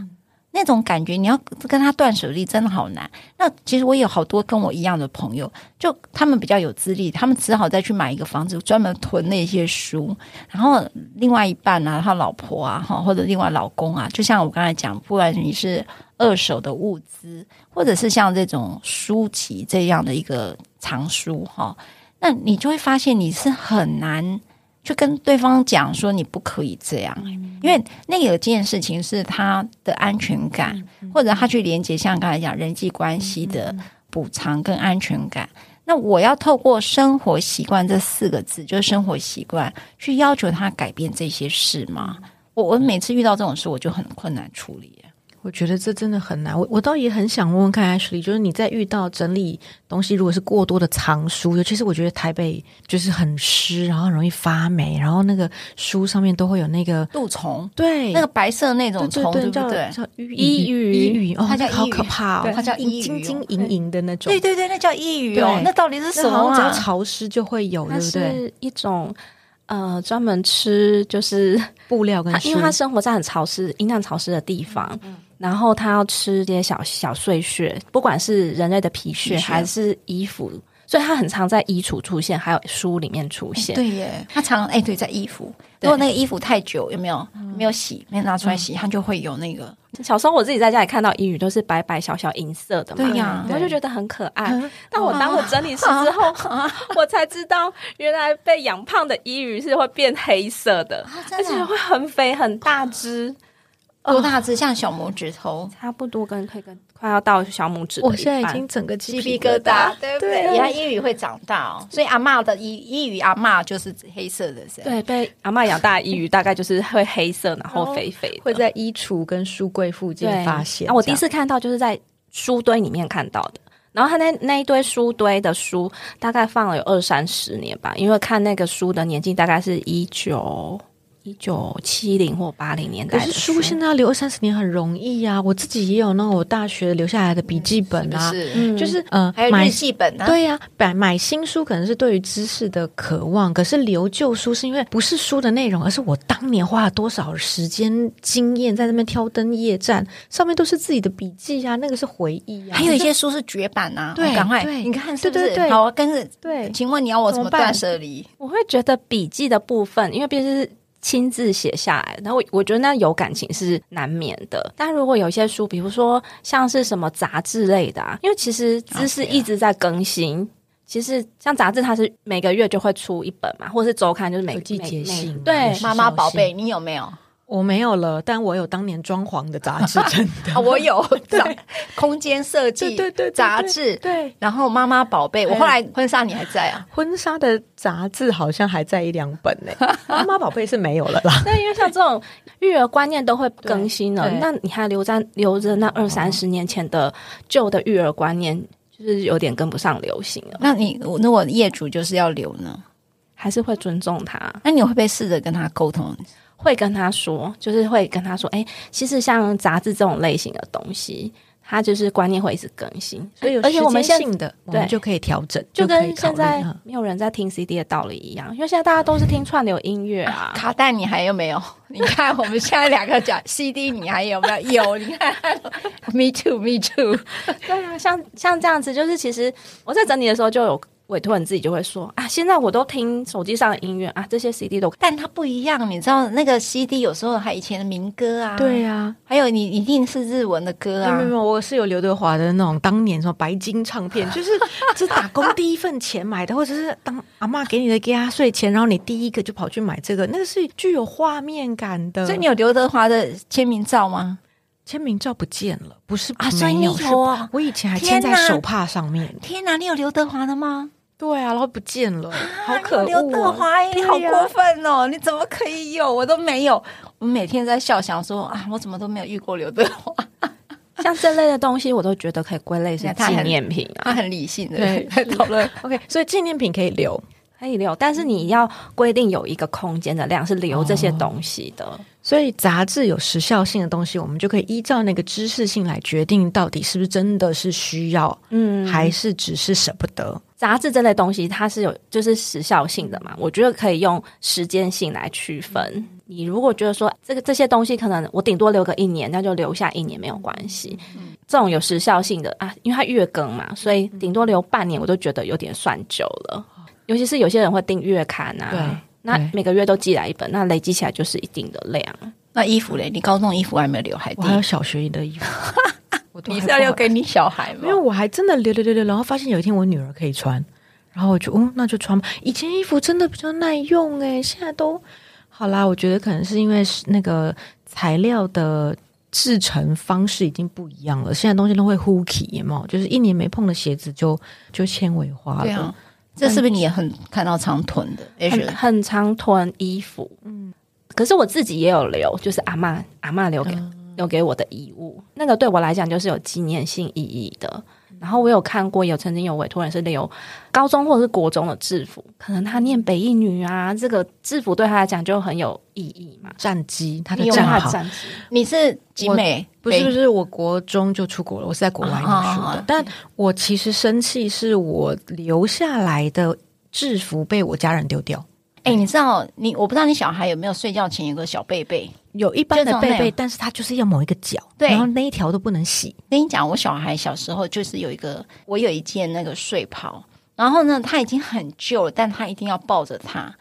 那种感觉，你要跟他断舍离真的好难。那其实我有好多跟我一样的朋友，就他们比较有资历，他们只好再去买一个房子，专门囤那些书。然后另外一半啊，他老婆啊，哈，或者另外老公啊，就像我刚才讲，不管你是二手的物资，或者是像这种书籍这样的一个藏书，哈，那你就会发现你是很难。就跟对方讲说，你不可以这样，因为那有件事情是他的安全感，或者他去连接像刚才讲人际关系的补偿跟安全感。那我要透过生活习惯这四个字，就是生活习惯，去要求他改变这些事吗？我我每次遇到这种事，我就很困难处理。我觉得这真的很难，我我倒也很想问问看 Ashley，就是你在遇到整理东西，如果是过多的藏书，尤其是我觉得台北就是很湿，然后很容易发霉，然后那个书上面都会有那个蠹虫，对，那个白色那种虫，对不对？叫衣鱼，衣鱼，哦，它叫好可怕哦，它叫衣鱼，晶晶莹莹的那种，对对对，那叫衣鱼哦，那到底是什么啊？只要潮湿就会有，对不对？是一种。呃，专门吃就是布料跟，因为它生活在很潮湿、阴暗潮湿的地方，嗯嗯、然后他要吃这些小小碎屑，不管是人类的皮屑还是衣服。所以它很常在衣橱出现，还有书里面出现。对耶，它常哎，对，在衣服。如果那个衣服太久，有没有没有洗，没有拿出来洗，它就会有那个。小时候我自己在家里看到衣鱼都是白白小小银色的嘛，对呀，我就觉得很可爱。但我当我整理师之后，我才知道原来被养胖的衣鱼是会变黑色的，而且会很肥很大只。多大只？像小拇指头，差不多跟可以跟快要到小拇指。我现在已经整个鸡皮疙瘩，对不对？原来衣鱼会长大哦，所以阿嬷的衣衣鱼阿嬷就是黑色的，是对，被阿嬷养大的衣鱼大概就是会黑色，然后肥肥，会在衣橱跟书柜附近发现。啊，我第一次看到就是在书堆里面看到的，然后他那那一堆书堆的书大概放了有二三十年吧，因为看那个书的年纪大概是一九。一九七零或八零年代的书，书现在要留二三十年很容易呀、啊。我自己也有那种我大学留下来的笔记本啊，是，是，嗯、就是嗯，呃、还有日记本啊。对呀、啊，买买新书可能是对于知识的渴望，可是留旧书是因为不是书的内容，而是我当年花了多少时间经验在那边挑灯夜战，上面都是自己的笔记啊，那个是回忆啊。还有一些书是绝版啊，对，赶快对你看是不是？对对对好，跟着对，请问你要我怎么断舍离？我会觉得笔记的部分，因为毕竟是。亲自写下来，然后我我觉得那有感情是难免的。但如果有一些书，比如说像是什么杂志类的啊，因为其实知识一直在更新。其实像杂志，它是每个月就会出一本嘛，或者是周刊，就是每个季节性。对，妈妈宝贝，你有没有？我没有了，但我有当年装潢的杂志，真的，我有对空间设计对对杂志对，然后妈妈宝贝，我后来婚纱你还在啊？婚纱的杂志好像还在一两本呢，妈妈宝贝是没有了啦。那因为像这种育儿观念都会更新了，那你还留在留着那二三十年前的旧的育儿观念，就是有点跟不上流行了。那你那我业主就是要留呢，还是会尊重他？那你会不会试着跟他沟通？会跟他说，就是会跟他说，哎，其实像杂志这种类型的东西，它就是观念会一直更新，所以有而且我们现在的我们就可以调整，就跟现在没有人在听 CD 的道理一样，因为现在大家都是听串流音乐啊。卡带你还有没有？你看我们现在两个讲 CD，你还有没有？有，你看，Me too，Me too。对啊，像像这样子，就是其实我在整理的时候就有。委托人自己就会说啊，现在我都听手机上的音乐啊，这些 CD 都，但它不一样，你知道那个 CD 有时候还以前的民歌啊，对啊，还有你一定是日文的歌啊，没有没有，我是有刘德华的那种当年什么白金唱片，就是是打工第一份钱买的，或者是当阿妈给你的压岁钱，然后你第一个就跑去买这个，那个是具有画面感的。所以你有刘德华的签名照吗？签名照不见了，不是啊，所以你有啊？我以前还签在手帕上面。天哪，你有刘德华的吗？对啊，然后不见了，好可恶！刘德华，你好过分哦！你怎么可以有？我都没有。我每天在笑，想说啊，我怎么都没有遇过刘德华。像这类的东西，我都觉得可以归类是 纪念品啊。他很理性的对讨论。OK，所以纪念品可以留，可以留，但是你要规定有一个空间的量是留这些东西的。所以杂志有时效性的东西，我们就可以依照那个知识性来决定，到底是不是真的是需要，嗯，还是只是舍不得。杂志这类东西，它是有就是时效性的嘛？我觉得可以用时间性来区分。嗯、你如果觉得说这个这些东西可能我顶多留个一年，那就留下一年没有关系。嗯、这种有时效性的啊，因为它月更嘛，所以顶多留半年，我都觉得有点算久了。嗯、尤其是有些人会订月刊啊，对，那每个月都寄来一本，那累积起来就是一定的量。那衣服嘞？你高中衣服还没有留，还还有小学的衣服。你是要留给你小孩吗？因为我还真的留留留留，然后发现有一天我女儿可以穿，然后我就哦，那就穿吧。以前衣服真的比较耐用诶，现在都好啦。我觉得可能是因为那个材料的制成方式已经不一样了，现在东西都会呼起嘛，就是一年没碰的鞋子就就纤维化了。对啊，这是不是你也很看到常囤的？很很常囤衣服，嗯，可是我自己也有留，就是阿妈阿妈留给。嗯留给我的遗物，那个对我来讲就是有纪念性意义的。然后我有看过，有曾经有委托人是留高中或者是国中的制服，可能他念北一女啊，这个制服对他来讲就很有意义嘛。战机，他的战袍。战机，你是集美？不是不是，我国中就出国了，我是在国外念书的。哦、但我其实生气，是我留下来的制服被我家人丢掉。哎，你知道你我不知道你小孩有没有睡觉前有个小被被，有一般的被被，但是他就是要某一个角，对，然后那一条都不能洗。跟你讲，我小孩小时候就是有一个，我有一件那个睡袍，然后呢，他已经很旧了，但他一定要抱着他。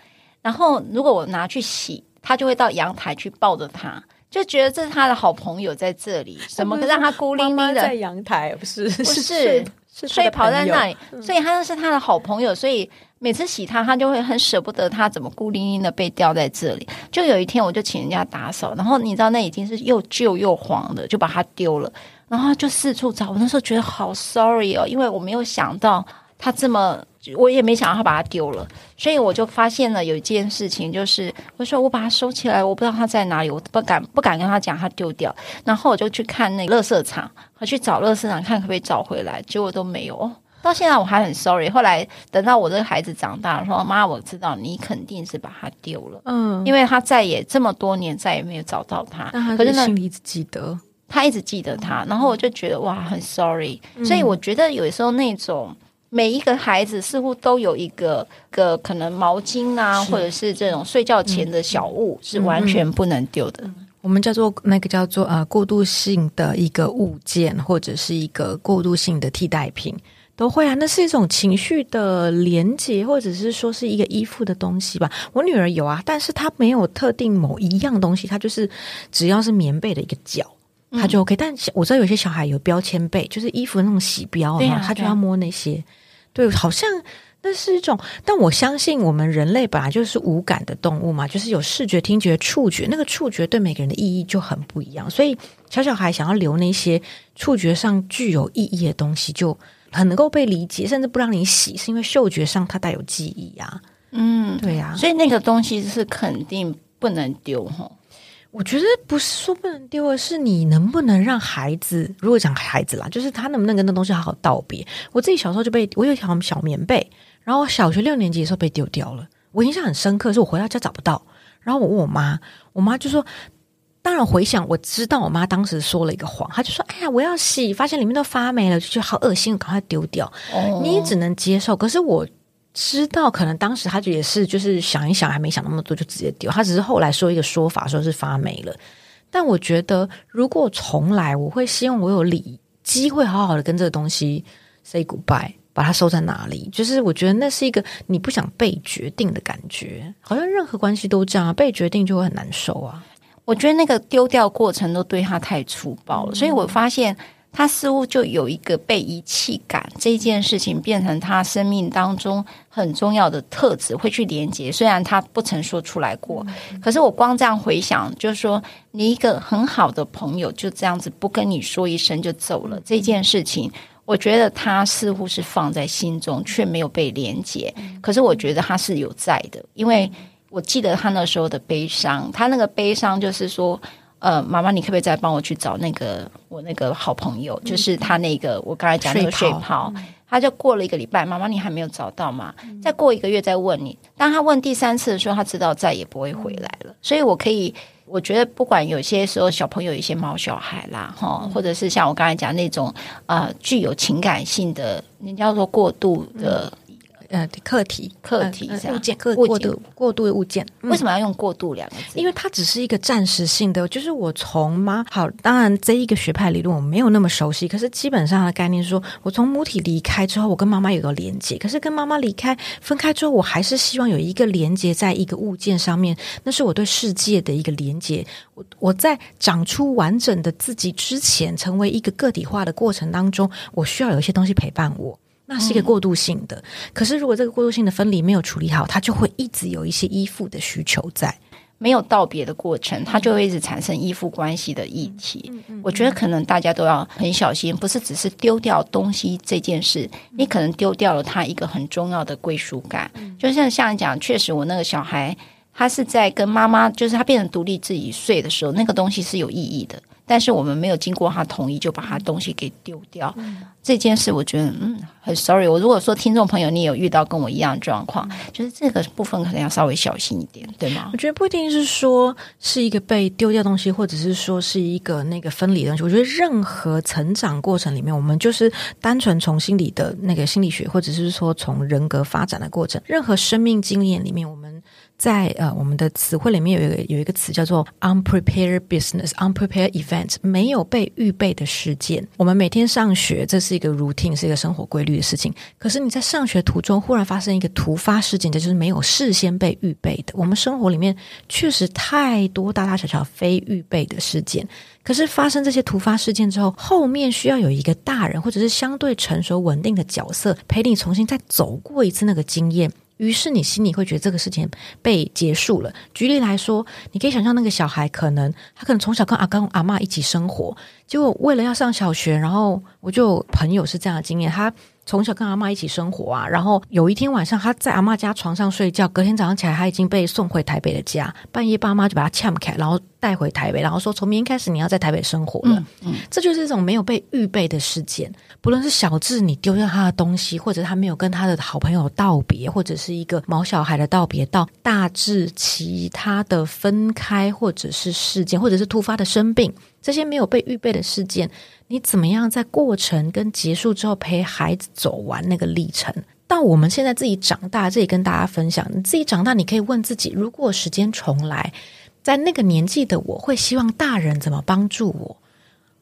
然后如果我拿去洗，他就会到阳台去抱着他，就觉得这是他的好朋友在这里，什么让他孤零零的在阳台，不是不是。睡袍在那里，所以他那是他的好朋友，所以每次洗它，它就会很舍不得它怎么孤零零的被吊在这里。就有一天，我就请人家打扫，然后你知道那已经是又旧又黄的，就把它丢了，然后就四处找。我那时候觉得好 sorry 哦，因为我没有想到它这么。我也没想到他把它丢了，所以我就发现了有一件事情，就是我说我把它收起来，我不知道它在哪里，我不敢不敢跟他讲他丢掉，然后我就去看那个垃圾场，我去找垃圾场看可不可以找回来，结果都没有。到现在我还很 sorry。后来等到我这个孩子长大了，说妈，我知道你肯定是把它丢了，嗯，因为他再也这么多年再也没有找到他，他可是心里一直记得，他一直记得他，然后我就觉得哇，很 sorry，所以我觉得有时候那种。每一个孩子似乎都有一个个可能毛巾啊，或者是这种睡觉前的小物，是完全不能丢的。我们叫做那个叫做呃过渡性的一个物件，或者是一个过渡性的替代品，都会啊。那是一种情绪的连接，或者是说是一个依附的东西吧。我女儿有啊，但是她没有特定某一样东西，她就是只要是棉被的一个角，她就 OK。但我知道有些小孩有标签被，就是衣服的那种洗标嘛，她就要摸那些。对，好像那是一种，但我相信我们人类本来就是无感的动物嘛，就是有视觉、听觉、触觉，那个触觉对每个人的意义就很不一样。所以小小孩想要留那些触觉上具有意义的东西，就很能够被理解，甚至不让你洗，是因为嗅觉上它带有记忆啊。嗯，对呀，所以那个东西是肯定不能丢哈。我觉得不是说不能丢，而是你能不能让孩子，如果讲孩子啦，就是他能不能跟那东西好好道别。我自己小时候就被我有一条小棉被，然后小学六年级的时候被丢掉了，我印象很深刻，是我回到家找不到，然后我问我妈，我妈就说当然回想，我知道我妈当时说了一个谎，她就说：“哎呀，我要洗，发现里面都发霉了，就觉得好恶心，赶快丢掉。哦”你也只能接受。可是我知道，可能当时她也是就是想一想，还没想那么多，就直接丢。她只是后来说一个说法，说是发霉了。但我觉得，如果重来，我会希望我有理机会好好的跟这个东西 say goodbye，把它收在哪里。就是我觉得那是一个你不想被决定的感觉，好像任何关系都这样，被决定就会很难受啊。我觉得那个丢掉过程都对他太粗暴了，所以我发现他似乎就有一个被遗弃感，这件事情变成他生命当中很重要的特质，会去连接。虽然他不曾说出来过，可是我光这样回想，就是说你一个很好的朋友就这样子不跟你说一声就走了，这件事情，我觉得他似乎是放在心中，却没有被连接。可是我觉得他是有在的，因为。我记得他那时候的悲伤，他那个悲伤就是说，呃，妈妈，你可不可以再帮我去找那个我那个好朋友，就是他那个我刚才讲那个睡袍，他就过了一个礼拜，妈妈你还没有找到吗？再过一个月再问你，当他问第三次的时候，他知道再也不会回来了。所以我可以，我觉得不管有些时候小朋友有一些毛小孩啦，哈，或者是像我刚才讲那种呃具有情感性的，你叫做过度的。呃，课题、课题、物件、过过度、过度的物件，为什么要用“过度”两个字？因为它只是一个暂时性的。就是我从妈好，当然这一个学派理论我没有那么熟悉，可是基本上的概念是说，我从母体离开之后，我跟妈妈有个连接。可是跟妈妈离开、分开之后，我还是希望有一个连接在一个物件上面，那是我对世界的一个连接。我我在长出完整的自己之前，成为一个个体化的过程当中，我需要有一些东西陪伴我。那是一个过渡性的，嗯、可是如果这个过渡性的分离没有处理好，它就会一直有一些依附的需求在，没有道别的过程，它就会一直产生依附关系的议题。我觉得可能大家都要很小心，不是只是丢掉东西这件事，你可能丢掉了他一个很重要的归属感。嗯、就像像你讲，确实我那个小孩，他是在跟妈妈，就是他变成独立自己睡的时候，那个东西是有意义的。但是我们没有经过他同意就把他东西给丢掉，嗯、这件事我觉得嗯很 sorry。我如果说听众朋友你有遇到跟我一样的状况，嗯、就是这个部分可能要稍微小心一点，对吗？我觉得不一定是说是一个被丢掉东西，或者是说是一个那个分离的东西。我觉得任何成长过程里面，我们就是单纯从心理的那个心理学，或者是说从人格发展的过程，任何生命经验里面，我们。在呃，我们的词汇里面有一个有一个词叫做 unprepared business, unprepared event，没有被预备的事件。我们每天上学，这是一个 routine，是一个生活规律的事情。可是你在上学途中忽然发生一个突发事件，这就是没有事先被预备的。我们生活里面确实太多大大小小非预备的事件。可是发生这些突发事件之后，后面需要有一个大人或者是相对成熟稳定的角色陪你重新再走过一次那个经验。于是你心里会觉得这个事情被结束了。举例来说，你可以想象那个小孩可能他可能从小跟阿公阿嬷一起生活，结果为了要上小学，然后我就朋友是这样的经验，他。从小跟阿妈一起生活啊，然后有一天晚上他在阿妈家床上睡觉，隔天早上起来他已经被送回台北的家。半夜爸妈就把他呛开，然后带回台北，然后说从明天开始你要在台北生活了。嗯，嗯，这就是一种没有被预备的事件。不论是小智你丢掉他的东西，或者他没有跟他的好朋友道别，或者是一个毛小孩的道别，到大致其他的分开，或者是事件，或者是突发的生病，这些没有被预备的事件。你怎么样在过程跟结束之后陪孩子走完那个历程？到我们现在自己长大，这里跟大家分享，你自己长大，你可以问自己：如果时间重来，在那个年纪的我会希望大人怎么帮助我？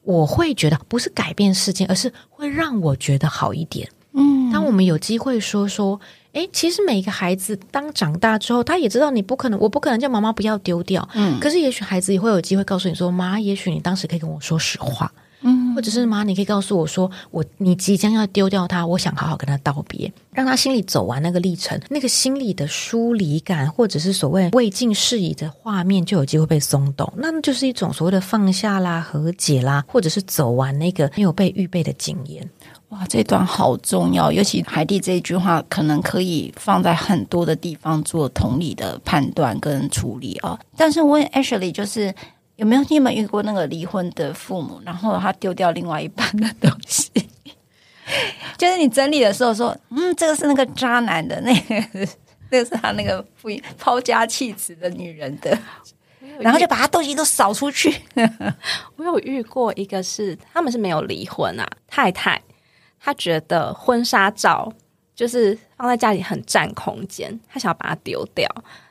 我会觉得不是改变事件，而是会让我觉得好一点。嗯，当我们有机会说说，诶，其实每一个孩子当长大之后，他也知道你不可能，我不可能叫妈妈不要丢掉。嗯，可是也许孩子也会有机会告诉你说：妈，也许你当时可以跟我说实话。嗯，或者是妈，你可以告诉我说，我你即将要丢掉他，我想好好跟他道别，让他心里走完那个历程，那个心里的疏离感，或者是所谓未尽事宜的画面，就有机会被松动，那就是一种所谓的放下啦、和解啦，或者是走完那个没有被预备的经验。哇，这段好重要，尤其海蒂这一句话，可能可以放在很多的地方做同理的判断跟处理啊。但是问 Ashley 就是。有没有你有没有遇过那个离婚的父母，然后他丢掉另外一半的东西？就是你整理的时候说，嗯，这个是那个渣男的，那 个那个是他那个抛家弃子的女人的。然后就把他东西都扫出去。我有遇过一个是，他们是没有离婚啊，太太她觉得婚纱照就是放在家里很占空间，他想要把它丢掉。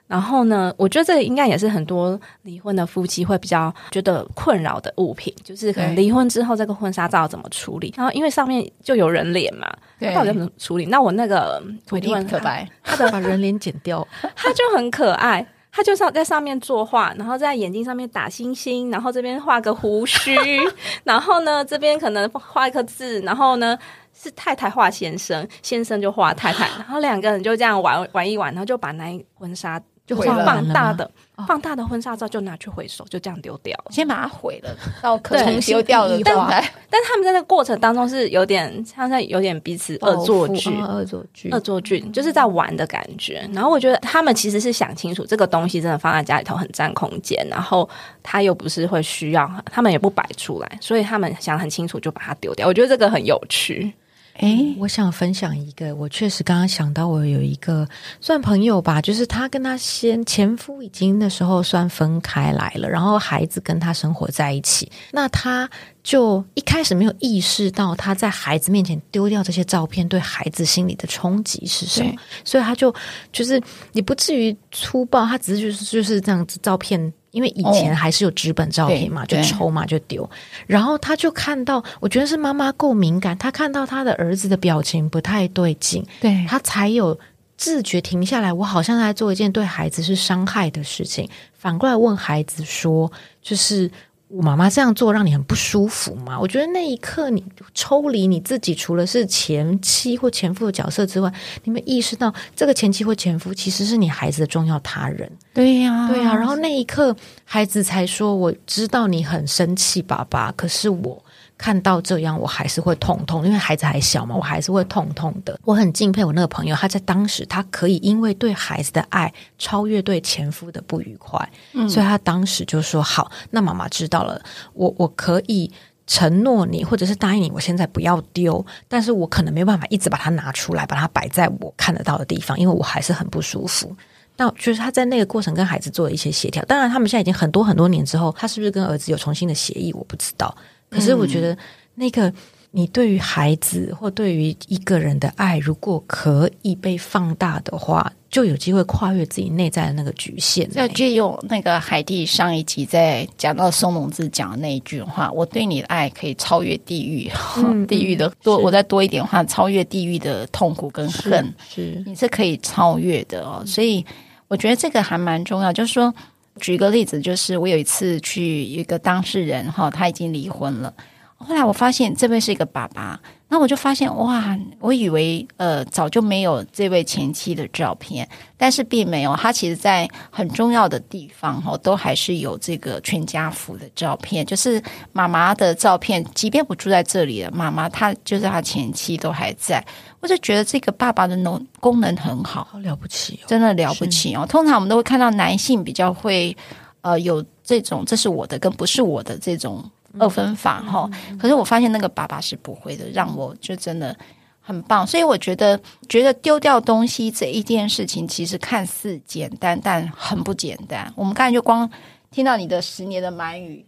然后呢，我觉得这个应该也是很多离婚的夫妻会比较觉得困扰的物品，就是可能离婚之后这个婚纱照怎么处理？然后因为上面就有人脸嘛，对，到底怎么处理？那我那个土地可白，他的 把人脸剪掉，他就很可爱，他就上在上面作画，然后在眼睛上面打星星，然后这边画个胡须，然后呢这边可能画一个字，然后呢是太太画先生，先生就画太太，然后两个人就这样玩玩一玩，然后就把那婚纱。就放大的、哦、放大的婚纱照就拿去回收，就这样丢掉，先把它毁了，到可能丢掉的。但 但他们在那个过程当中是有点像在有点彼此恶作剧，恶作剧，恶作剧，就是在玩的感觉。然后我觉得他们其实是想清楚，这个东西真的放在家里头很占空间，然后他又不是会需要，他们也不摆出来，所以他们想很清楚就把它丢掉。我觉得这个很有趣。诶，我想分享一个，我确实刚刚想到，我有一个算朋友吧，就是他跟他先前夫已经那时候算分开来了，然后孩子跟他生活在一起，那他就一开始没有意识到他在孩子面前丢掉这些照片对孩子心理的冲击是什么，所以他就就是也不至于粗暴，他只是就是就是这样子照片。因为以前还是有纸本照片嘛，哦、就抽嘛就丢，然后他就看到，我觉得是妈妈够敏感，他看到他的儿子的表情不太对劲，对，他才有自觉停下来。我好像在做一件对孩子是伤害的事情，反过来问孩子说，就是。我妈妈这样做让你很不舒服吗？我觉得那一刻你抽离你自己，除了是前妻或前夫的角色之外，你们意识到这个前妻或前夫其实是你孩子的重要他人。对呀、啊，对呀、啊。然后那一刻，孩子才说：“我知道你很生气，爸爸，可是我。”看到这样，我还是会痛痛，因为孩子还小嘛，我还是会痛痛的。我很敬佩我那个朋友，他在当时，他可以因为对孩子的爱超越对前夫的不愉快，嗯，所以他当时就说：“好，那妈妈知道了，我我可以承诺你，或者是答应你，我现在不要丢，但是我可能没有办法一直把它拿出来，把它摆在我看得到的地方，因为我还是很不舒服。那就是他在那个过程跟孩子做了一些协调。当然，他们现在已经很多很多年之后，他是不是跟儿子有重新的协议，我不知道。”可是我觉得，那个你对于孩子或对于一个人的爱，如果可以被放大的话，就有机会跨越自己内在的那个局限。要借用那个海蒂上一集在讲到松隆子讲的那一句话：“我对你的爱可以超越地狱，嗯、地狱的多，我再多一点话，超越地狱的痛苦跟恨，是，是你是可以超越的哦。”所以我觉得这个还蛮重要，就是说。举个例子，就是我有一次去一个当事人哈，他已经离婚了。后来我发现这边是一个爸爸，那我就发现哇，我以为呃早就没有这位前妻的照片，但是并没有，他其实在很重要的地方哦，都还是有这个全家福的照片，就是妈妈的照片，即便不住在这里了，妈妈她就是他前妻都还在。我就觉得这个爸爸的能功能很好，好了不起哦，真的了不起哦。通常我们都会看到男性比较会呃有这种这是我的跟不是我的这种二分法哈。可是我发现那个爸爸是不会的，让我就真的很棒。所以我觉得觉得丢掉东西这一件事情，其实看似简单，但很不简单。我们刚才就光听到你的十年的满语。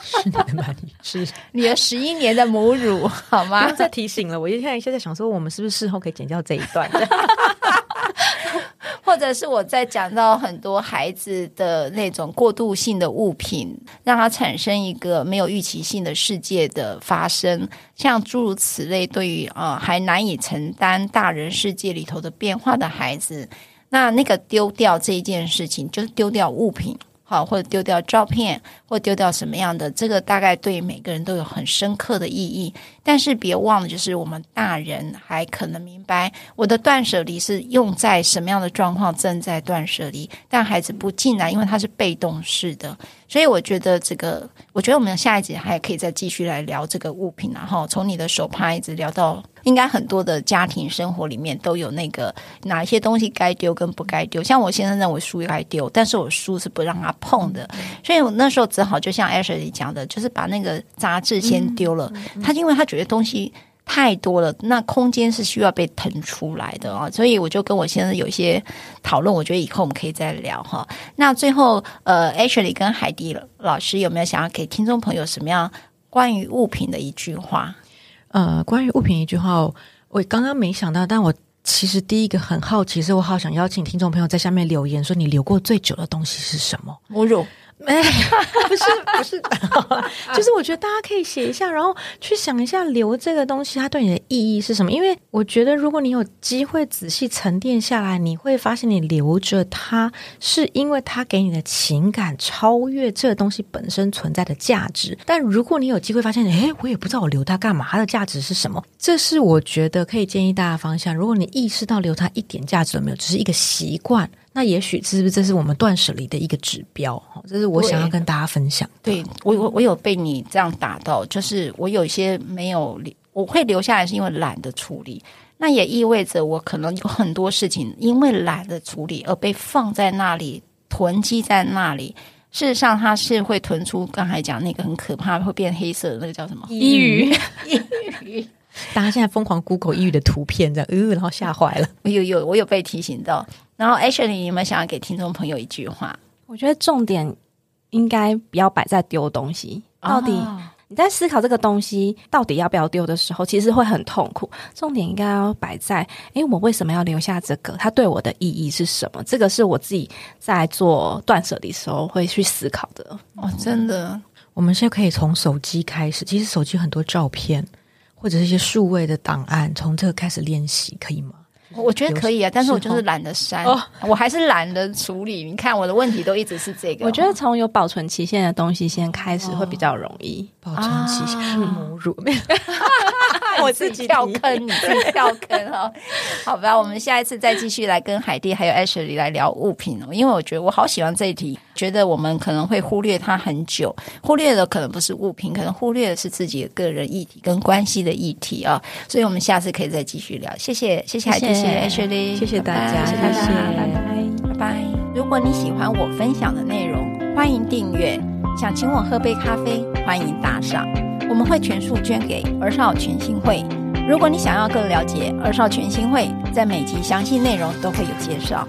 十年的满语是 你的十一年的母乳，好吗？不要再提醒了，我一天一下在想说，我们是不是事后可以剪掉这一段？或者是我在讲到很多孩子的那种过渡性的物品，让他产生一个没有预期性的世界的发生，像诸如此类，对于啊、呃、还难以承担大人世界里头的变化的孩子，那那个丢掉这一件事情，就是丢掉物品。好，或者丢掉照片，或丢掉什么样的，这个大概对每个人都有很深刻的意义。但是别忘了，就是我们大人还可能明白，我的断舍离是用在什么样的状况正在断舍离，但孩子不进来，因为他是被动式的。所以我觉得这个，我觉得我们下一集还可以再继续来聊这个物品，然后从你的手帕一直聊到。应该很多的家庭生活里面都有那个哪一些东西该丢跟不该丢。像我先生认为书该丢，但是我书是不让他碰的，所以我那时候只好就像 Ashley 讲的，就是把那个杂志先丢了。他因为他觉得东西太多了，那空间是需要被腾出来的啊，所以我就跟我先生有一些讨论，我觉得以后我们可以再聊哈。那最后，呃，Ashley 跟海蒂老师有没有想要给听众朋友什么样关于物品的一句话？呃，关于物品一句话，我刚刚没想到，但我其实第一个很好奇，是我好想邀请听众朋友在下面留言，说你留过最久的东西是什么？母乳。哎，不是不是，就是我觉得大家可以写一下，然后去想一下留这个东西它对你的意义是什么。因为我觉得，如果你有机会仔细沉淀下来，你会发现你留着它，是因为它给你的情感超越这个东西本身存在的价值。但如果你有机会发现，哎，我也不知道我留它干嘛，它的价值是什么？这是我觉得可以建议大家的方向。如果你意识到留它一点价值都没有，只是一个习惯。那也许是不是这是我们断舍离的一个指标？这是我想要跟大家分享。对，我我我有被你这样打到，就是我有一些没有留，我会留下来是因为懒得处理。那也意味着我可能有很多事情因为懒得处理而被放在那里囤积在那里。事实上，它是会囤出刚才讲那个很可怕会变黑色的那个叫什么？衣鱼，衣鱼。大家现在疯狂 Google 抑郁的图片，这样，呃，然后吓坏了。我有有，我有被提醒到。然后，Ashley，你有没有想要给听众朋友一句话？我觉得重点应该不要摆在丢东西。到底你在思考这个东西到底要不要丢的时候，其实会很痛苦。重点应该要摆在：诶，我为什么要留下这个？它对我的意义是什么？这个是我自己在做断舍离的时候会去思考的。哦，真的，我们现在可以从手机开始。其实手机很多照片或者是一些数位的档案，从这个开始练习，可以吗？我觉得可以啊，但是我就是懒得删，哦、我还是懒得处理。你看我的问题都一直是这个。我觉得从有保存期限的东西先开始会比较容易。哦、保存期限，母乳。我自己跳坑，你自己跳坑哈。好吧，我们下一次再继续来跟海蒂还有 Ashley 来聊物品哦，因为我觉得我好喜欢这一题，觉得我们可能会忽略它很久，忽略的可能不是物品，可能忽略的是自己的个人议题跟关系的议题啊。所以我们下次可以再继续聊。谢谢，谢谢谢谢 Ashley，谢谢大家，谢谢大家，拜拜，拜拜。如果你喜欢我分享的内容，欢迎订阅。想请我喝杯咖啡，欢迎打赏。我们会全数捐给儿少全新会。如果你想要更了解儿少全新会，在每集详细内容都会有介绍。